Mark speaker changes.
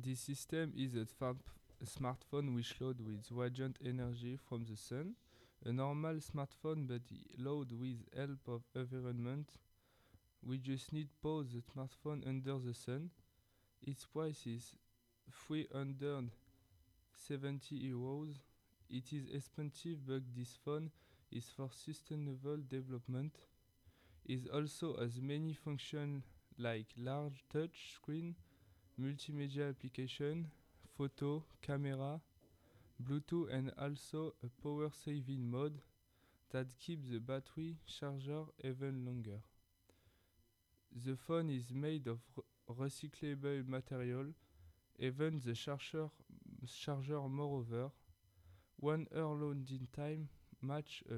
Speaker 1: This system is a, a smartphone which load with radiant energy from the sun. A normal smartphone but load with help of environment. We just need pause the smartphone under the sun. Its price is 370 euros. It is expensive but this phone is for sustainable development. It also has many function like large touch screen, multimedia application, photo, camera, Bluetooth and also a power saving mode that keeps the battery charger even longer. The phone is made of re- recyclable material, even the charger charger moreover. One hour loading time match a